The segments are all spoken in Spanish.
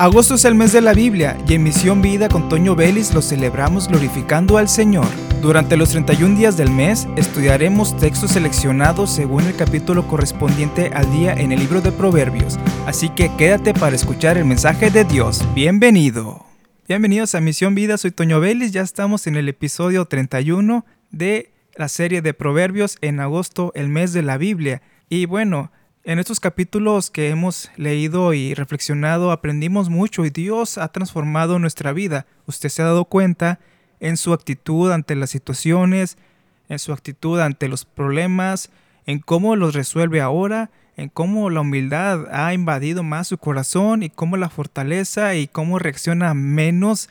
Agosto es el mes de la Biblia y en Misión Vida con Toño Vélez lo celebramos glorificando al Señor. Durante los 31 días del mes estudiaremos textos seleccionados según el capítulo correspondiente al día en el libro de Proverbios, así que quédate para escuchar el mensaje de Dios. Bienvenido. Bienvenidos a Misión Vida, soy Toño Vélez, ya estamos en el episodio 31 de la serie de Proverbios en agosto, el mes de la Biblia. Y bueno, en estos capítulos que hemos leído y reflexionado aprendimos mucho y Dios ha transformado nuestra vida. Usted se ha dado cuenta en su actitud ante las situaciones, en su actitud ante los problemas, en cómo los resuelve ahora, en cómo la humildad ha invadido más su corazón y cómo la fortaleza y cómo reacciona menos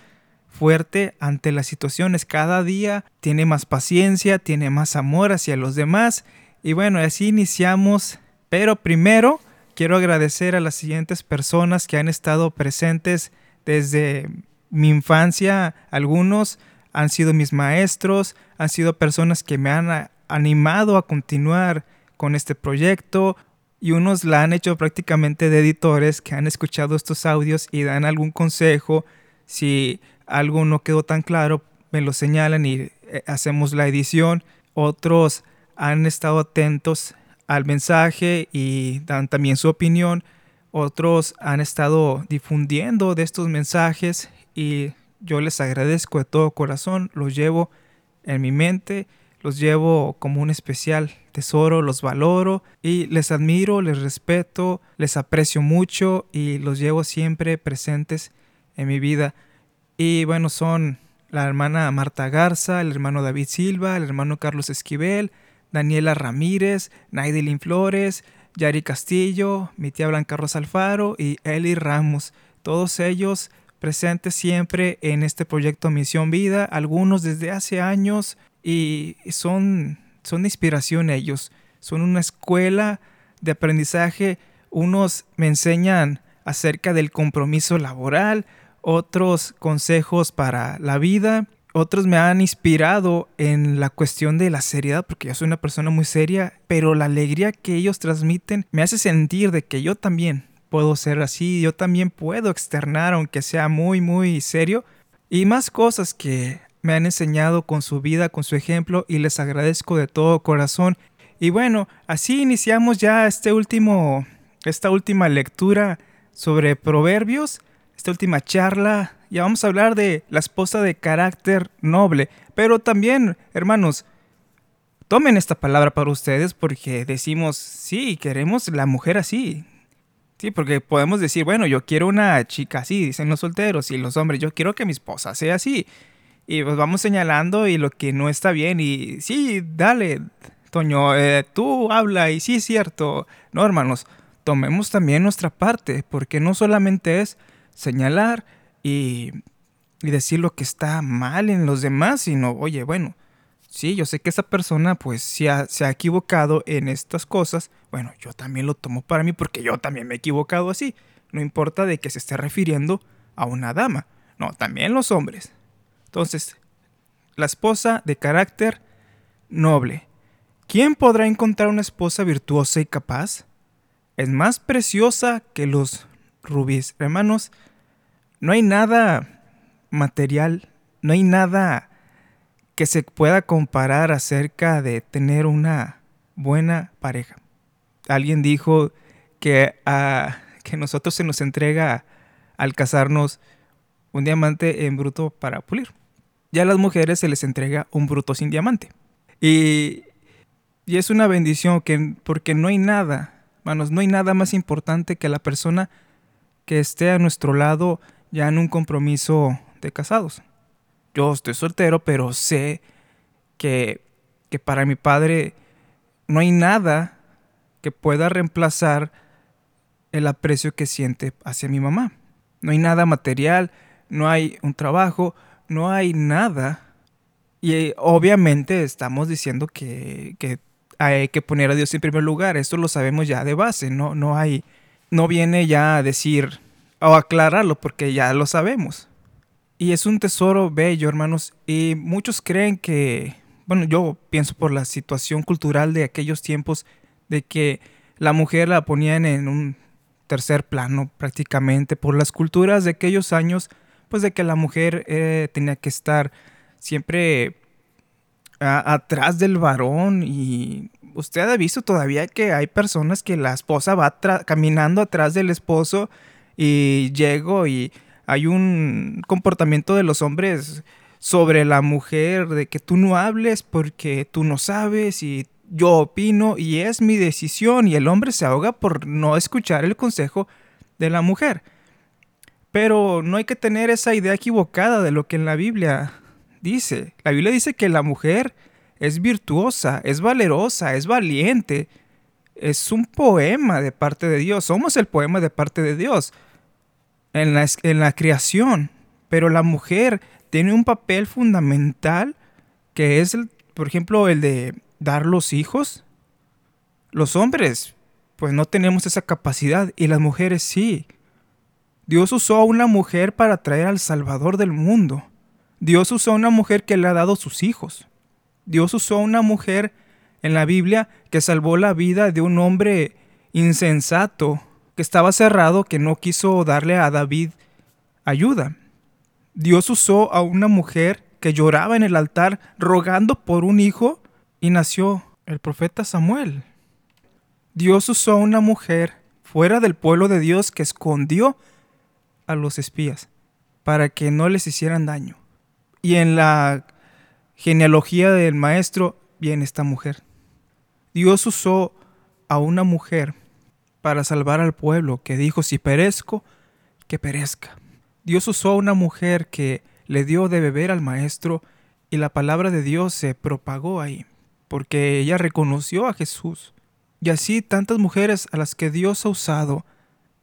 fuerte ante las situaciones. Cada día tiene más paciencia, tiene más amor hacia los demás. Y bueno, así iniciamos pero primero quiero agradecer a las siguientes personas que han estado presentes desde mi infancia. Algunos han sido mis maestros, han sido personas que me han animado a continuar con este proyecto y unos la han hecho prácticamente de editores que han escuchado estos audios y dan algún consejo. Si algo no quedó tan claro, me lo señalan y eh, hacemos la edición. Otros han estado atentos al mensaje y dan también su opinión. Otros han estado difundiendo de estos mensajes y yo les agradezco de todo corazón. Los llevo en mi mente, los llevo como un especial tesoro, los valoro y les admiro, les respeto, les aprecio mucho y los llevo siempre presentes en mi vida. Y bueno, son la hermana Marta Garza, el hermano David Silva, el hermano Carlos Esquivel, Daniela Ramírez, Naidelin Flores, Yari Castillo, mi tía Blanca Rosa Alfaro y Eli Ramos. Todos ellos presentes siempre en este proyecto Misión Vida, algunos desde hace años y son, son inspiración ellos. Son una escuela de aprendizaje. Unos me enseñan acerca del compromiso laboral, otros consejos para la vida otros me han inspirado en la cuestión de la seriedad, porque yo soy una persona muy seria, pero la alegría que ellos transmiten me hace sentir de que yo también puedo ser así, yo también puedo externar, aunque sea muy, muy serio, y más cosas que me han enseñado con su vida, con su ejemplo, y les agradezco de todo corazón. Y bueno, así iniciamos ya este último, esta última lectura sobre proverbios, esta última charla ya vamos a hablar de la esposa de carácter noble. Pero también, hermanos, tomen esta palabra para ustedes porque decimos, sí, queremos la mujer así. Sí, porque podemos decir, bueno, yo quiero una chica así, dicen los solteros y los hombres, yo quiero que mi esposa sea así. Y pues vamos señalando y lo que no está bien y sí, dale, Toño, eh, tú habla y sí es cierto. No, hermanos, tomemos también nuestra parte, porque no solamente es señalar, y, decir lo que está mal en los demás, sino, oye, bueno, sí, yo sé que esa persona pues se ha, se ha equivocado en estas cosas, bueno, yo también lo tomo para mí porque yo también me he equivocado así. No importa de que se esté refiriendo a una dama, no, también los hombres. Entonces, la esposa de carácter noble. ¿Quién podrá encontrar una esposa virtuosa y capaz? Es más preciosa que los rubíes. Hermanos, no hay nada material, no hay nada que se pueda comparar acerca de tener una buena pareja. Alguien dijo que a que nosotros se nos entrega al casarnos un diamante en bruto para pulir. Ya a las mujeres se les entrega un bruto sin diamante. Y, y es una bendición que, porque no hay nada, manos, no hay nada más importante que la persona que esté a nuestro lado ya en un compromiso de casados. Yo estoy soltero, pero sé que, que para mi padre no hay nada que pueda reemplazar el aprecio que siente hacia mi mamá. No hay nada material, no hay un trabajo, no hay nada. Y eh, obviamente estamos diciendo que, que, hay que poner a Dios en primer lugar. Esto lo sabemos ya de base. No, no hay. No viene ya a decir o aclararlo porque ya lo sabemos. Y es un tesoro bello, hermanos. Y muchos creen que, bueno, yo pienso por la situación cultural de aquellos tiempos, de que la mujer la ponían en un tercer plano prácticamente por las culturas de aquellos años, pues de que la mujer eh, tenía que estar siempre atrás del varón y usted ha visto todavía que hay personas que la esposa va caminando atrás del esposo y llego y hay un comportamiento de los hombres sobre la mujer de que tú no hables porque tú no sabes y yo opino y es mi decisión y el hombre se ahoga por no escuchar el consejo de la mujer. Pero no hay que tener esa idea equivocada de lo que en la Biblia dice. La Biblia dice que la mujer es virtuosa, es valerosa, es valiente. Es un poema de parte de Dios. Somos el poema de parte de Dios en la, en la creación. Pero la mujer tiene un papel fundamental que es, por ejemplo, el de dar los hijos. Los hombres, pues no tenemos esa capacidad y las mujeres sí. Dios usó a una mujer para traer al Salvador del mundo. Dios usó a una mujer que le ha dado sus hijos. Dios usó a una mujer en la Biblia que salvó la vida de un hombre insensato que estaba cerrado que no quiso darle a David ayuda. Dios usó a una mujer que lloraba en el altar rogando por un hijo y nació el profeta Samuel. Dios usó a una mujer fuera del pueblo de Dios que escondió a los espías para que no les hicieran daño. Y en la genealogía del maestro viene esta mujer. Dios usó a una mujer para salvar al pueblo que dijo, si perezco, que perezca. Dios usó a una mujer que le dio de beber al maestro y la palabra de Dios se propagó ahí porque ella reconoció a Jesús. Y así tantas mujeres a las que Dios ha usado.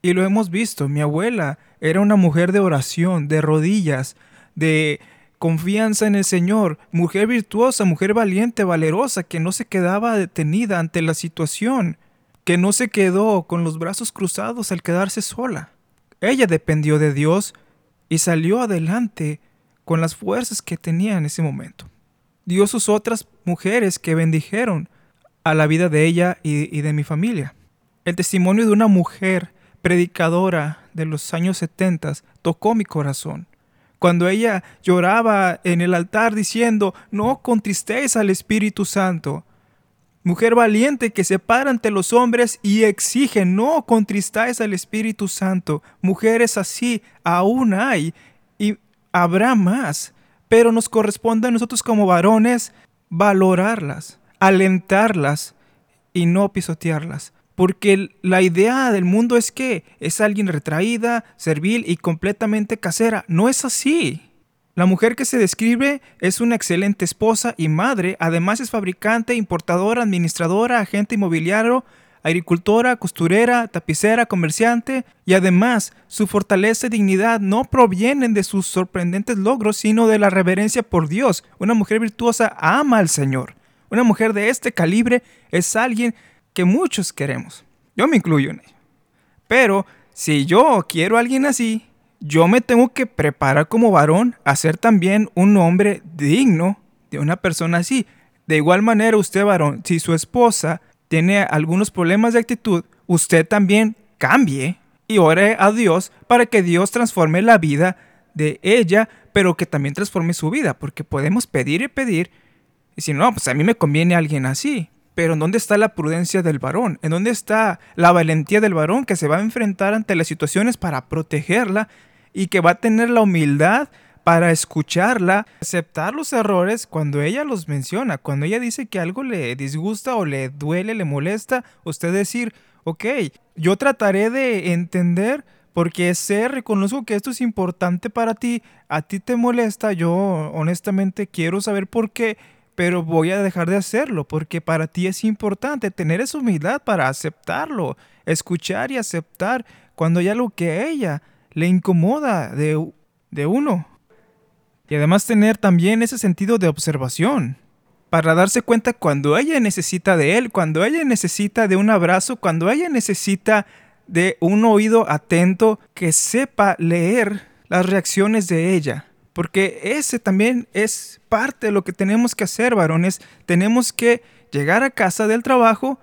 Y lo hemos visto, mi abuela era una mujer de oración, de rodillas, de confianza en el Señor, mujer virtuosa, mujer valiente, valerosa, que no se quedaba detenida ante la situación, que no se quedó con los brazos cruzados al quedarse sola. Ella dependió de Dios y salió adelante con las fuerzas que tenía en ese momento. Dios usó otras mujeres que bendijeron a la vida de ella y, de mi familia. El testimonio de una mujer predicadora de los años 70 tocó mi corazón. Cuando ella lloraba en el altar diciendo, no contristéis al Espíritu Santo. Mujer valiente que se para ante los hombres y exige, no contristáis al Espíritu Santo. Mujeres así aún hay y habrá más pero nos corresponde a nosotros como varones valorarlas, alentarlas y no pisotearlas. Porque la idea del mundo es que es alguien retraída, servil y completamente casera. No es así. La mujer que se describe es una excelente esposa y madre, además es fabricante, importadora, administradora, agente inmobiliario, agricultora, costurera, tapicera, comerciante, y además su fortaleza y dignidad no provienen de sus sorprendentes logros, sino de la reverencia por Dios. Una mujer virtuosa ama al Señor. Una mujer de este calibre es alguien que muchos queremos. Yo me incluyo en ello. Pero si yo quiero a alguien así, yo me tengo que preparar como varón a ser también un hombre digno de una persona así. De igual manera, usted varón, si su esposa tiene algunos problemas de actitud, usted también cambie y ore a Dios para que Dios transforme la vida de ella, pero que también transforme su vida, porque podemos pedir y pedir, y si no, pues a mí me conviene alguien así. Pero ¿en dónde está la prudencia del varón? ¿En dónde está la valentía del varón que se va a enfrentar ante las situaciones para protegerla y que va a tener la humildad para escucharla, aceptar los errores cuando ella los menciona, cuando ella dice que algo le disgusta o le duele, le molesta, usted decir, ok, yo trataré de entender porque sé, reconozco que esto es importante para ti, a ti te molesta, yo honestamente quiero saber por qué, pero voy a dejar de hacerlo porque para ti es importante tener esa humildad para aceptarlo, escuchar y aceptar cuando hay algo que ella le incomoda de, de uno. Y además tener también ese sentido de observación para darse cuenta cuando ella necesita de él, cuando ella necesita de un abrazo, cuando ella necesita de un oído atento que sepa leer las reacciones de ella. Porque ese también es parte de lo que tenemos que hacer, varones. Tenemos que llegar a casa del trabajo,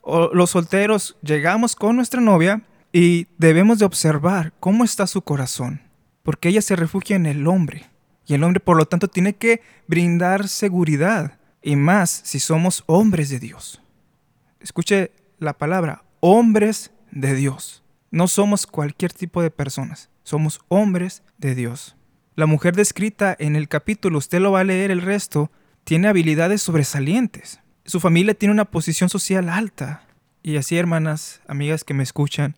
o los solteros llegamos con nuestra novia Y debemos de observar cómo está su corazón, porque ella se refugia en el hombre. Y el hombre, por lo tanto, tiene que brindar seguridad, y más si somos hombres de Dios. Escuche la palabra, hombres de Dios. No somos cualquier tipo de personas, somos hombres de Dios. La mujer descrita en el capítulo, usted lo va a leer el resto, tiene habilidades sobresalientes. Su familia tiene una posición social alta. Y así, hermanas, amigas que me escuchan,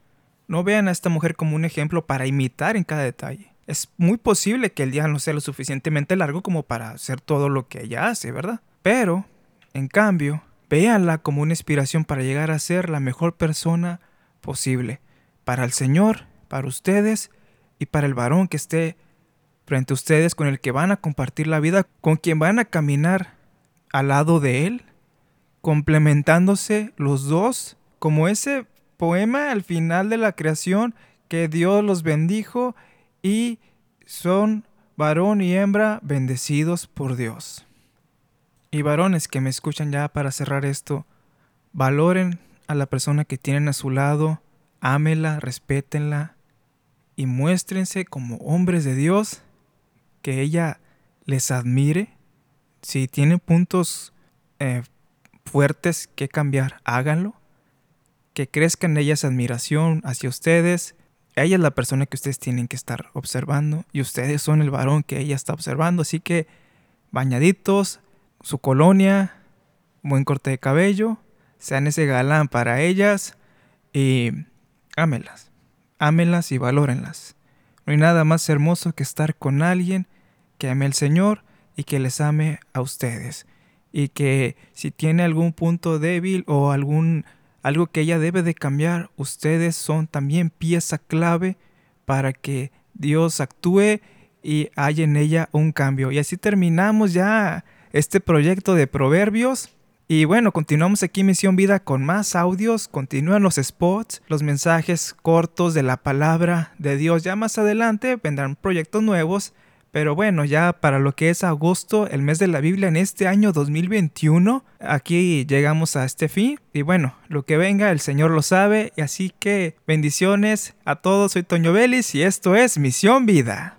no vean a esta mujer como un ejemplo para imitar en cada detalle. Es muy posible que el día no sea lo suficientemente largo como para hacer todo lo que ella hace, ¿verdad? Pero, en cambio, véanla como una inspiración para llegar a ser la mejor persona posible. Para el Señor, para ustedes y para el varón que esté frente a ustedes con el que van a compartir la vida, con quien van a caminar al lado de Él, complementándose los dos, como ese poema al final de la creación que Dios los bendijo y son varón y hembra bendecidos por Dios. Y varones que me escuchan ya para cerrar esto, valoren a la persona que tienen a su lado, ámela, respétenla y muéstrense como hombres de Dios, que ella les admire. Si tienen puntos eh, fuertes que cambiar, háganlo. Que crezca en ella esa admiración hacia ustedes ella es la persona que ustedes tienen que estar observando y ustedes son el varón que ella está observando. Así que bañaditos, su colonia, buen corte de cabello, sean ese galán para ellas y ámelas, ámelas y valórenlas. No hay nada más hermoso que estar con alguien que ame al Señor y que les ame a ustedes. Y que si tiene algún punto débil o algún algo que ella debe de cambiar. Ustedes son también pieza clave para que Dios actúe y haya en ella un cambio. Y así terminamos ya este proyecto de proverbios. Y bueno, continuamos aquí Misión Vida con más audios, continúan los spots, los mensajes cortos de la palabra de Dios. Ya más adelante vendrán proyectos nuevos pero bueno, ya para lo que es agosto, el mes de la Biblia en este año 2021, aquí llegamos a este fin. Y bueno, lo que venga, el Señor lo sabe. Y así que bendiciones a todos. Soy Toño Vélez y esto es Misión Vida.